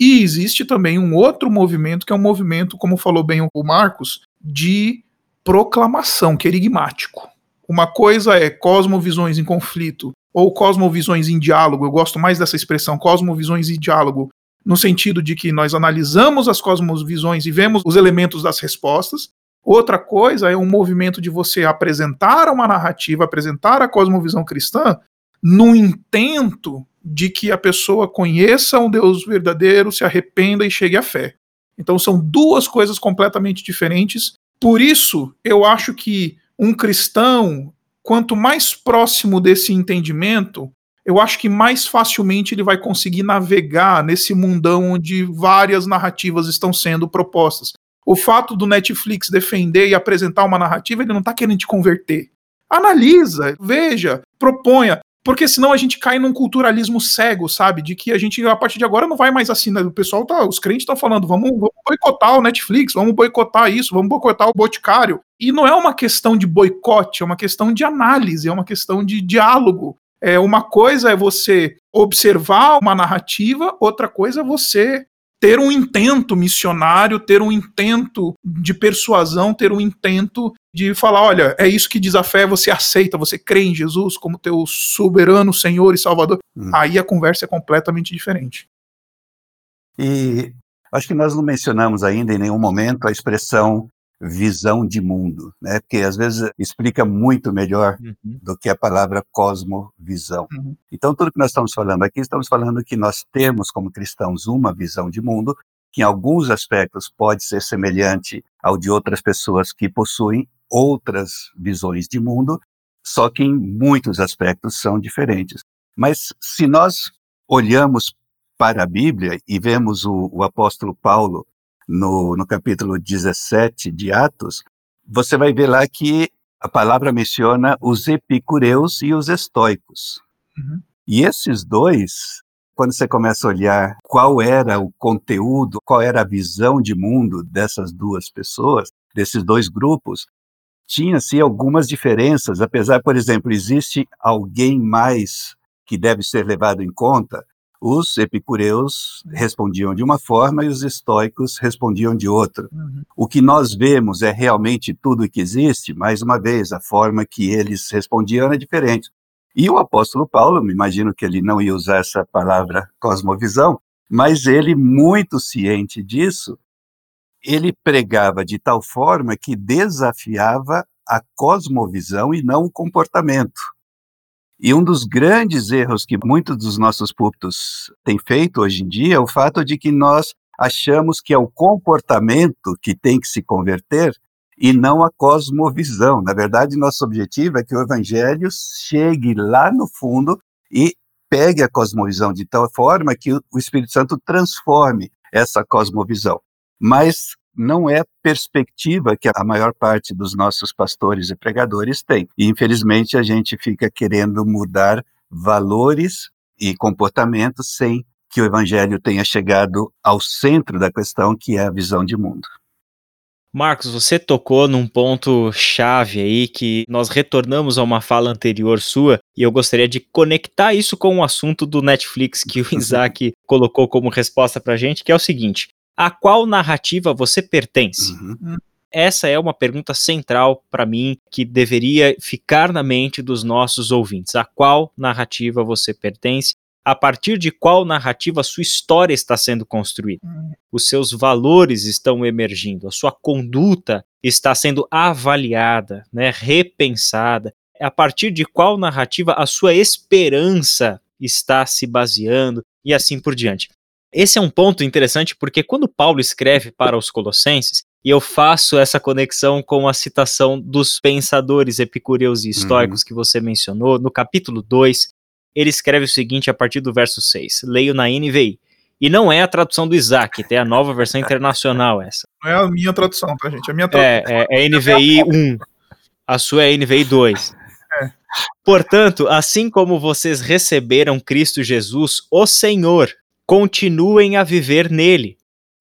E existe também um outro movimento, que é um movimento, como falou bem o Marcos, de proclamação, que é. Uma coisa é cosmovisões em conflito ou cosmovisões em diálogo. Eu gosto mais dessa expressão, cosmovisões em diálogo, no sentido de que nós analisamos as cosmovisões e vemos os elementos das respostas. Outra coisa é um movimento de você apresentar uma narrativa, apresentar a cosmovisão cristã no intento de que a pessoa conheça um Deus verdadeiro, se arrependa e chegue à fé. Então são duas coisas completamente diferentes. Por isso, eu acho que um cristão, quanto mais próximo desse entendimento, eu acho que mais facilmente ele vai conseguir navegar nesse mundão onde várias narrativas estão sendo propostas. O fato do Netflix defender e apresentar uma narrativa, ele não está querendo te converter. Analisa, veja, proponha. Porque senão a gente cai num culturalismo cego, sabe? De que a gente, a partir de agora, não vai mais assim. Né? O pessoal tá, os crentes estão falando, vamos, vamos boicotar o Netflix, vamos boicotar isso, vamos boicotar o Boticário. E não é uma questão de boicote, é uma questão de análise, é uma questão de diálogo. É, uma coisa é você observar uma narrativa, outra coisa é você ter um intento missionário, ter um intento de persuasão, ter um intento de falar, olha, é isso que diz a fé, você aceita, você crê em Jesus como teu soberano Senhor e Salvador. Hum. Aí a conversa é completamente diferente. E acho que nós não mencionamos ainda em nenhum momento a expressão visão de mundo, né? Porque às vezes explica muito melhor uhum. do que a palavra cosmovisão. Uhum. Então, tudo que nós estamos falando aqui, estamos falando que nós temos como cristãos uma visão de mundo que em alguns aspectos pode ser semelhante ao de outras pessoas que possuem outras visões de mundo, só que em muitos aspectos são diferentes. Mas se nós olhamos para a Bíblia e vemos o, o apóstolo Paulo no, no capítulo 17 de Atos, você vai ver lá que a palavra menciona os epicureus e os estoicos. Uhum. E esses dois, quando você começa a olhar qual era o conteúdo, qual era a visão de mundo dessas duas pessoas, desses dois grupos, tinha-se algumas diferenças, apesar, por exemplo, existe alguém mais que deve ser levado em conta, os epicureus respondiam de uma forma e os estoicos respondiam de outra. Uhum. O que nós vemos é realmente tudo o que existe, mais uma vez, a forma que eles respondiam é diferente. E o apóstolo Paulo, me imagino que ele não ia usar essa palavra cosmovisão, mas ele, muito ciente disso, ele pregava de tal forma que desafiava a cosmovisão e não o comportamento. E um dos grandes erros que muitos dos nossos púlpitos têm feito hoje em dia é o fato de que nós achamos que é o comportamento que tem que se converter e não a cosmovisão. Na verdade, nosso objetivo é que o evangelho chegue lá no fundo e pegue a cosmovisão de tal forma que o Espírito Santo transforme essa cosmovisão. Mas não é perspectiva que a maior parte dos nossos pastores e pregadores tem. E, infelizmente, a gente fica querendo mudar valores e comportamentos sem que o evangelho tenha chegado ao centro da questão, que é a visão de mundo. Marcos, você tocou num ponto chave aí que nós retornamos a uma fala anterior sua e eu gostaria de conectar isso com o assunto do Netflix que o (laughs) Isaac colocou como resposta pra gente, que é o seguinte: a qual narrativa você pertence? Uhum. Essa é uma pergunta central para mim que deveria ficar na mente dos nossos ouvintes. A qual narrativa você pertence? a partir de qual narrativa a sua história está sendo construída. Os seus valores estão emergindo, a sua conduta está sendo avaliada, né, repensada. A partir de qual narrativa a sua esperança está se baseando e assim por diante. Esse é um ponto interessante porque quando Paulo escreve para os Colossenses, e eu faço essa conexão com a citação dos pensadores epicureus e estoicos uhum. que você mencionou, no capítulo 2, ele escreve o seguinte a partir do verso 6. Leio na NVI. E não é a tradução do Isaac, tem a nova versão internacional essa. Não é a minha tradução, tá, gente? A minha tradução. É, é, é NVI 1. A sua é NVI 2. É. Portanto, assim como vocês receberam Cristo Jesus, o Senhor, continuem a viver nele,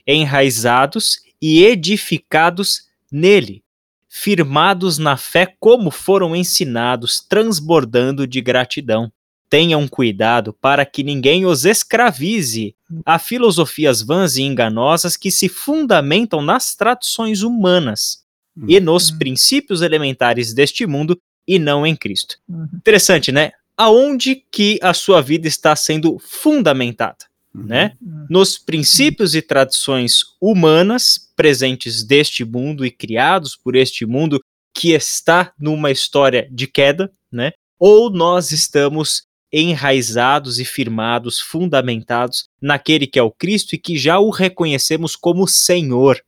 enraizados e edificados nele, firmados na fé como foram ensinados, transbordando de gratidão tenham cuidado para que ninguém os escravize a filosofias vãs e enganosas que se fundamentam nas tradições humanas uhum. e nos princípios elementares deste mundo e não em Cristo. Uhum. Interessante, né? Aonde que a sua vida está sendo fundamentada. Né? Uhum. Nos princípios e tradições humanas presentes deste mundo e criados por este mundo que está numa história de queda, né? Ou nós estamos enraizados e firmados, fundamentados naquele que é o Cristo e que já o reconhecemos como Senhor,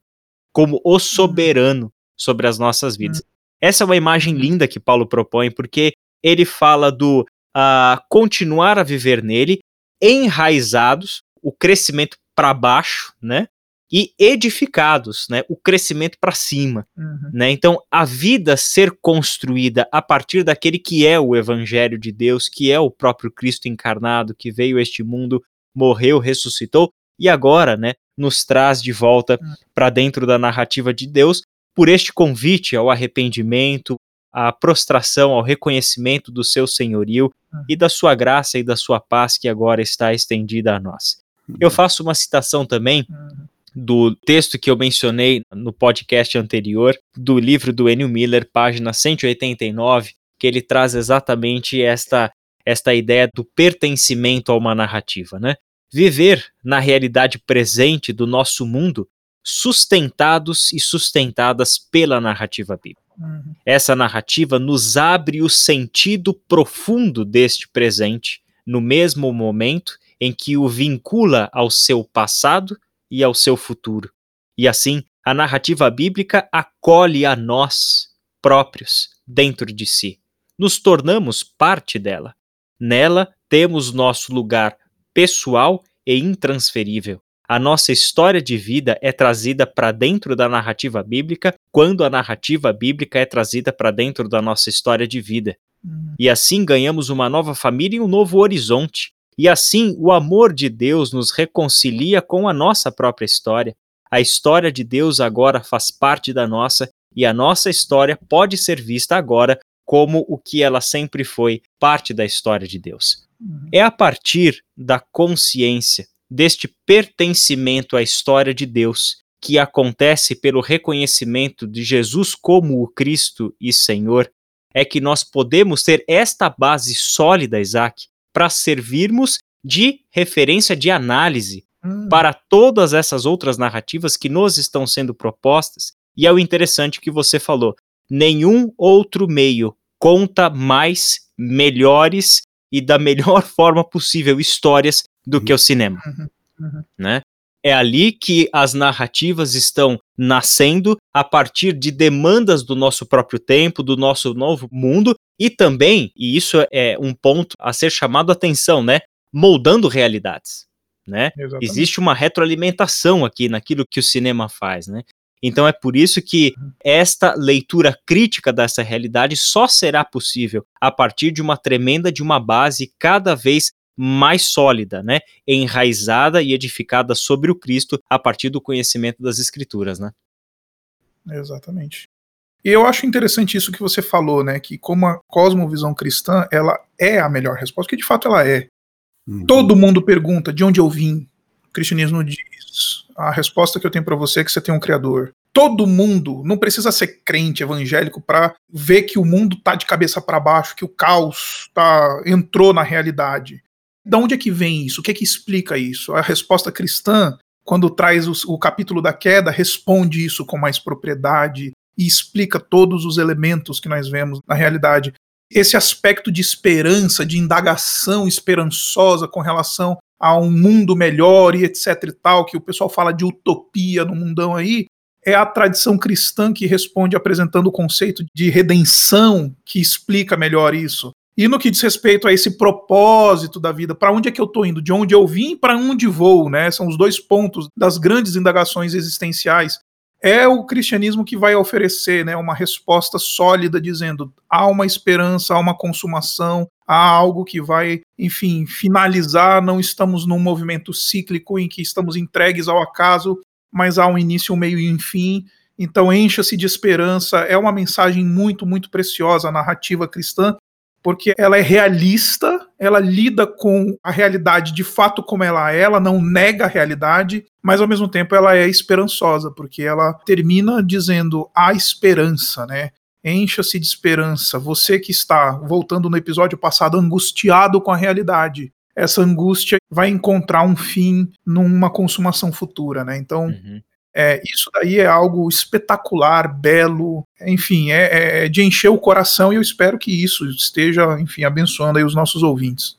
como o soberano sobre as nossas vidas. Essa é uma imagem linda que Paulo propõe, porque ele fala do uh, continuar a viver nele, enraizados, o crescimento para baixo, né? e edificados, né? O crescimento para cima, uhum. né? Então, a vida ser construída a partir daquele que é o evangelho de Deus, que é o próprio Cristo encarnado, que veio a este mundo, morreu, ressuscitou e agora, né, nos traz de volta uhum. para dentro da narrativa de Deus por este convite ao arrependimento, à prostração, ao reconhecimento do seu senhorio uhum. e da sua graça e da sua paz que agora está estendida a nós. Eu uhum. faço uma citação também uhum do texto que eu mencionei no podcast anterior, do livro do Enio Miller, página 189, que ele traz exatamente esta, esta ideia do pertencimento a uma narrativa, né? Viver na realidade presente do nosso mundo, sustentados e sustentadas pela narrativa bíblica. Uhum. Essa narrativa nos abre o sentido profundo deste presente, no mesmo momento em que o vincula ao seu passado e ao seu futuro. E assim, a narrativa bíblica acolhe a nós próprios dentro de si. Nos tornamos parte dela. Nela temos nosso lugar pessoal e intransferível. A nossa história de vida é trazida para dentro da narrativa bíblica quando a narrativa bíblica é trazida para dentro da nossa história de vida. Uhum. E assim ganhamos uma nova família e um novo horizonte. E assim, o amor de Deus nos reconcilia com a nossa própria história. A história de Deus agora faz parte da nossa e a nossa história pode ser vista agora como o que ela sempre foi, parte da história de Deus. Uhum. É a partir da consciência deste pertencimento à história de Deus que acontece pelo reconhecimento de Jesus como o Cristo e Senhor, é que nós podemos ter esta base sólida, Isaac, para servirmos de referência de análise hum. para todas essas outras narrativas que nos estão sendo propostas. E é o interessante que você falou: nenhum outro meio conta mais, melhores e da melhor (laughs) forma possível histórias do que o cinema. Uhum, uhum. Né? É ali que as narrativas estão nascendo a partir de demandas do nosso próprio tempo, do nosso novo mundo, e também, e isso é um ponto a ser chamado a atenção, né? Moldando realidades. Né? Existe uma retroalimentação aqui naquilo que o cinema faz, né? Então é por isso que uhum. esta leitura crítica dessa realidade só será possível a partir de uma tremenda de uma base cada vez mais sólida, né? Enraizada e edificada sobre o Cristo a partir do conhecimento das Escrituras, né? Exatamente. E eu acho interessante isso que você falou, né? Que como a cosmovisão cristã, ela é a melhor resposta, que de fato ela é. Uhum. Todo mundo pergunta de onde eu vim. O cristianismo diz. A resposta que eu tenho para você é que você tem um criador. Todo mundo não precisa ser crente evangélico para ver que o mundo tá de cabeça para baixo, que o caos tá entrou na realidade. De onde é que vem isso? O que é que explica isso? A resposta cristã, quando traz o, o capítulo da queda, responde isso com mais propriedade e explica todos os elementos que nós vemos na realidade. Esse aspecto de esperança, de indagação esperançosa com relação a um mundo melhor e etc e tal, que o pessoal fala de utopia no mundão aí, é a tradição cristã que responde apresentando o conceito de redenção que explica melhor isso. E no que diz respeito a esse propósito da vida, para onde é que eu estou indo, de onde eu vim, para onde vou, né? São os dois pontos das grandes indagações existenciais. É o cristianismo que vai oferecer, né, uma resposta sólida dizendo há uma esperança, há uma consumação, há algo que vai, enfim, finalizar. Não estamos num movimento cíclico em que estamos entregues ao acaso, mas há um início, um meio e um fim. Então encha-se de esperança. É uma mensagem muito, muito preciosa a narrativa cristã, porque ela é realista, ela lida com a realidade de fato como ela é, ela não nega a realidade, mas ao mesmo tempo ela é esperançosa, porque ela termina dizendo há esperança, né? Encha-se de esperança. Você que está, voltando no episódio passado, angustiado com a realidade, essa angústia vai encontrar um fim numa consumação futura, né? Então, uhum. É, isso daí é algo espetacular, belo, enfim, é, é, de encher o coração e eu espero que isso esteja, enfim, abençoando aí os nossos ouvintes.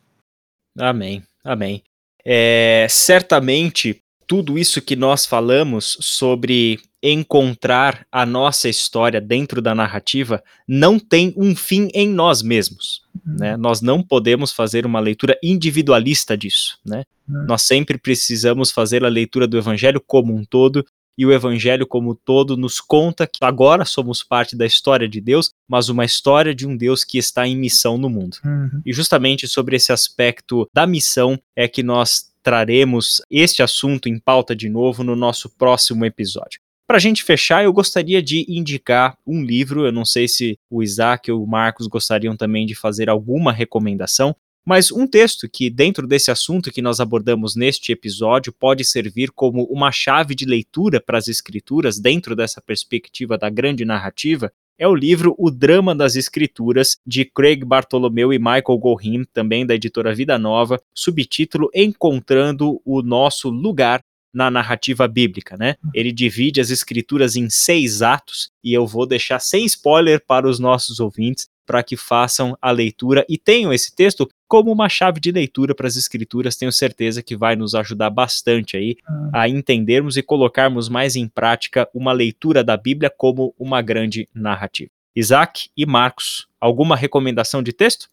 Amém, amém. É, certamente tudo isso que nós falamos sobre encontrar a nossa história dentro da narrativa não tem um fim em nós mesmos. Uhum. Né? Nós não podemos fazer uma leitura individualista disso. Né? Uhum. Nós sempre precisamos fazer a leitura do Evangelho como um todo, e o Evangelho como todo nos conta que agora somos parte da história de Deus, mas uma história de um Deus que está em missão no mundo. Uhum. E justamente sobre esse aspecto da missão é que nós traremos este assunto em pauta de novo no nosso próximo episódio. Para a gente fechar, eu gostaria de indicar um livro. Eu não sei se o Isaac ou o Marcos gostariam também de fazer alguma recomendação, mas um texto que, dentro desse assunto que nós abordamos neste episódio, pode servir como uma chave de leitura para as Escrituras, dentro dessa perspectiva da grande narrativa, é o livro O Drama das Escrituras, de Craig Bartolomeu e Michael Gorin, também da editora Vida Nova, subtítulo Encontrando o Nosso Lugar na narrativa bíblica, né? Ele divide as escrituras em seis atos e eu vou deixar sem spoiler para os nossos ouvintes para que façam a leitura e tenham esse texto como uma chave de leitura para as escrituras. Tenho certeza que vai nos ajudar bastante aí a entendermos e colocarmos mais em prática uma leitura da Bíblia como uma grande narrativa. Isaac e Marcos, alguma recomendação de texto?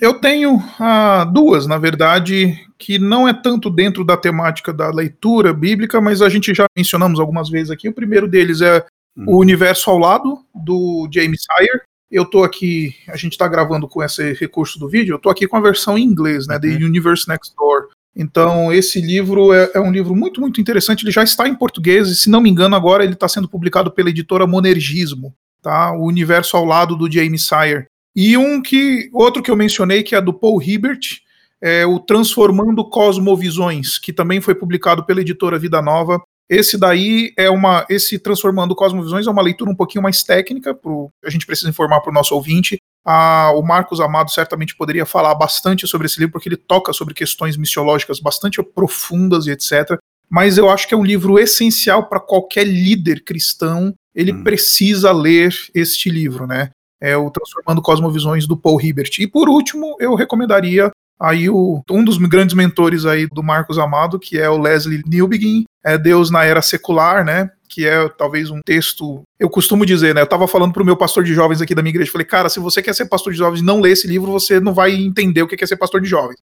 Eu tenho ah, duas, na verdade, que não é tanto dentro da temática da leitura bíblica, mas a gente já mencionamos algumas vezes aqui. O primeiro deles é O uhum. Universo ao Lado, do James Sire. Eu tô aqui, a gente está gravando com esse recurso do vídeo, eu tô aqui com a versão em inglês, né, The uhum. Universe Next Door. Então, esse livro é, é, um livro muito, muito interessante. Ele já está em português, e se não me engano, agora ele está sendo publicado pela editora Monergismo, tá? O Universo ao Lado do James Sire. E um que outro que eu mencionei que é do Paul Hibbert, é o Transformando Cosmovisões, que também foi publicado pela editora Vida Nova. Esse daí é uma, esse Transformando Cosmovisões é uma leitura um pouquinho mais técnica, pro, a gente precisa informar para o nosso ouvinte. Ah, o Marcos Amado certamente poderia falar bastante sobre esse livro, porque ele toca sobre questões missiológicas bastante profundas e etc. Mas eu acho que é um livro essencial para qualquer líder cristão. Ele hum. precisa ler este livro, né? é o Transformando Cosmovisões do Paul Hibbert. E por último, eu recomendaria aí o, um dos grandes mentores aí do Marcos Amado, que é o Leslie Newbegin, é Deus na Era Secular, né? Que é talvez um texto. Eu costumo dizer, né? Eu estava falando para o meu pastor de jovens aqui da minha igreja. Falei, cara, se você quer ser pastor de jovens não ler esse livro, você não vai entender o que é ser pastor de jovens.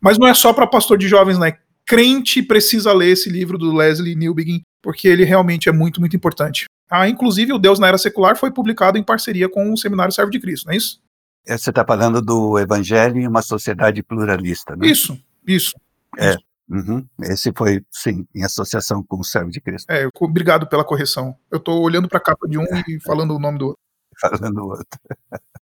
Mas não é só para pastor de jovens, né? Crente precisa ler esse livro do Leslie Newbegin, porque ele realmente é muito, muito importante. Ah, inclusive, o Deus na Era Secular foi publicado em parceria com o Seminário Servo de Cristo, não é isso? É, você está falando do Evangelho em uma sociedade pluralista, né? Isso, isso. É. Uhum. Esse foi, sim, em associação com o Servo de Cristo. É, obrigado pela correção. Eu estou olhando para a capa de um (laughs) e falando o nome do outro. Falando o outro. (laughs)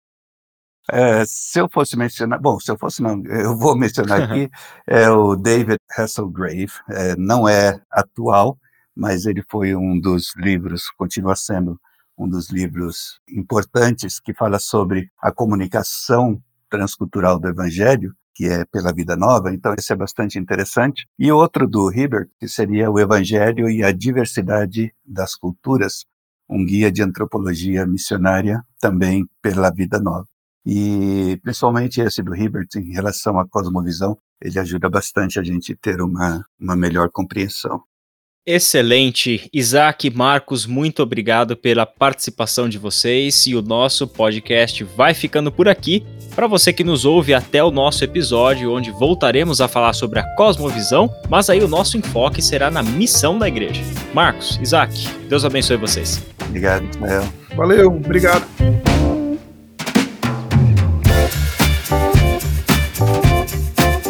É, se eu fosse mencionar, bom, se eu fosse não, eu vou mencionar aqui, (laughs) é o David Hasselgrave, é, não é atual, mas ele foi um dos livros, continua sendo um dos livros importantes que fala sobre a comunicação transcultural do Evangelho, que é pela Vida Nova, então esse é bastante interessante. E outro do Hibbert, que seria o Evangelho e a Diversidade das Culturas, um guia de antropologia missionária também pela Vida Nova. E principalmente esse do Hibbert em relação à cosmovisão, ele ajuda bastante a gente ter uma, uma melhor compreensão. Excelente. Isaac, Marcos, muito obrigado pela participação de vocês e o nosso podcast vai ficando por aqui. Para você que nos ouve até o nosso episódio, onde voltaremos a falar sobre a cosmovisão, mas aí o nosso enfoque será na missão da igreja. Marcos, Isaac, Deus abençoe vocês. Obrigado, Ismael. Valeu, obrigado.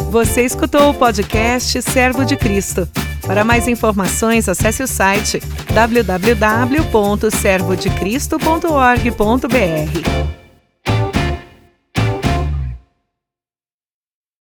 Você escutou o podcast Servo de Cristo. Para mais informações, acesse o site www.servodecristo.org.br.